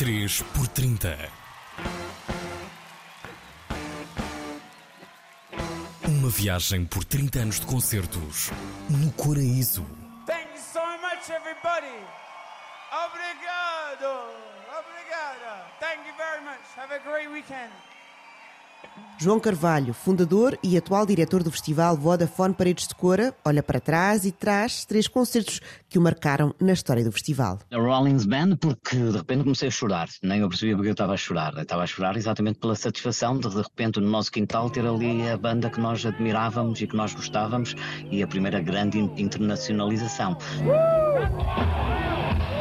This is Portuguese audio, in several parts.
3 por 30 Uma viagem por 30 anos de concertos no Coraíso. Thank you so much, everybody. Obrigado. Obrigada. Thank you very much. Have a great weekend. João Carvalho, fundador e atual diretor do festival Vodafone Paredes de Cora, olha para trás e traz três concertos que o marcaram na história do festival. A Rollins Band, porque de repente comecei a chorar, nem eu percebia porque eu estava a chorar. Eu estava a chorar exatamente pela satisfação de de repente no nosso quintal ter ali a banda que nós admirávamos e que nós gostávamos e a primeira grande internacionalização. digamos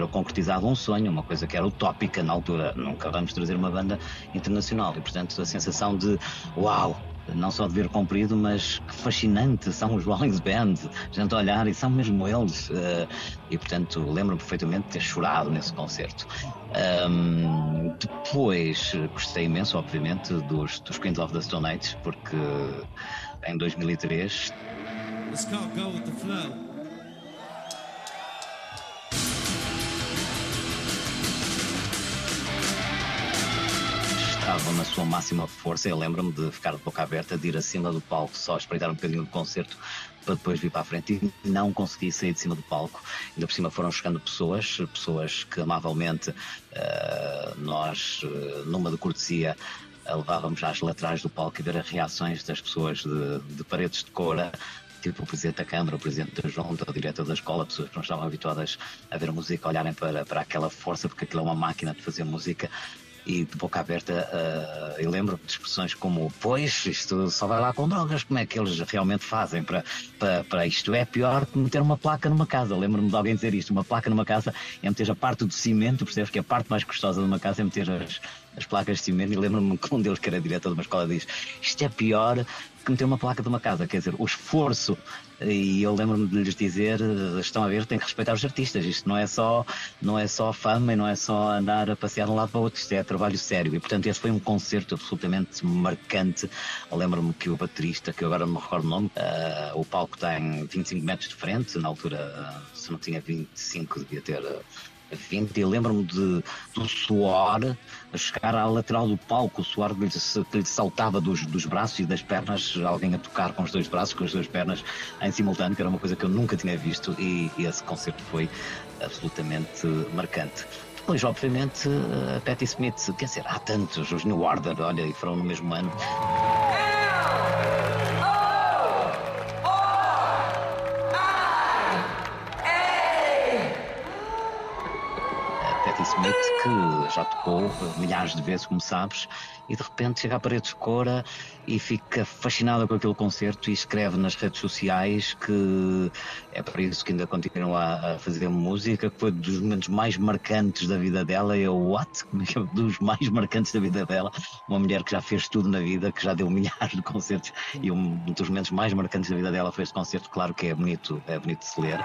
era concretizado um sonho, uma coisa que era utópica na altura. Nunca vamos trazer uma banda internacional e, portanto, a sensação de uau, não só dever cumprido, mas que fascinante são os Rolling Band. A gente olhar e são mesmo eles. Uh, e, portanto, lembro-me perfeitamente de ter chorado nesse concerto. Um, depois, gostei imenso, obviamente, dos, dos Queens of the Stone Age, porque em 2003. Let's can't go with the flow. Estavam na sua máxima força. Eu lembro-me de ficar de boca aberta, de ir acima do palco, só espreitar um bocadinho do concerto para depois vir para a frente e não consegui sair de cima do palco. Ainda por cima foram chegando pessoas, pessoas que amavelmente uh, nós, uh, numa de cortesia, uh, levávamos às laterais do palco e ver as reações das pessoas de, de paredes de cora tipo o Presidente da Câmara, o Presidente da Junta, o Diretor da Escola, pessoas que não estavam habituadas a ver música, olharem para, para aquela força, porque aquilo é uma máquina de fazer música, e de boca aberta uh, eu lembro de expressões como pois, isto só vai lá com drogas, como é que eles realmente fazem para, para, para isto? É pior que meter uma placa numa casa, lembro-me de alguém dizer isto, uma placa numa casa é meter a parte do cimento, percebes? Que a parte mais gostosa de uma casa é meter as, as placas de cimento e lembro-me que um deles que era diretor de uma escola diz isto é pior que meter uma placa de uma casa, quer dizer, o esforço e eu lembro-me de lhes dizer estão a ver, tem que respeitar os artistas. Isto não é só, não é só fama e não é só andar a passear de um lado para o outro. Isto é trabalho sério. E portanto esse foi um concerto absolutamente marcante. Lembro-me que o baterista, que eu agora não me recordo o nome uh, o palco tem 25 metros de frente. Na altura, se não tinha 25 devia ter uh, 20 e lembro-me do suor chegar à lateral do palco, o suor que lhe, que lhe saltava dos, dos braços e das pernas, alguém a tocar com os dois braços, com as duas pernas em simultâneo, que era uma coisa que eu nunca tinha visto e, e esse concerto foi absolutamente marcante. Depois, obviamente, a Patti Smith, quer dizer, há tantos, os New Order, olha, e foram no mesmo ano. Smith, que já tocou milhares de vezes, como sabes, e de repente chega à parede de cora e fica fascinada com aquele concerto e escreve nas redes sociais que é por isso que ainda continua a fazer música, que foi dos momentos mais marcantes da vida dela. Eu, what? É dos mais marcantes da vida dela. Uma mulher que já fez tudo na vida, que já deu milhares de concertos e um dos momentos mais marcantes da vida dela foi este concerto. Claro que é bonito, é bonito de se ler.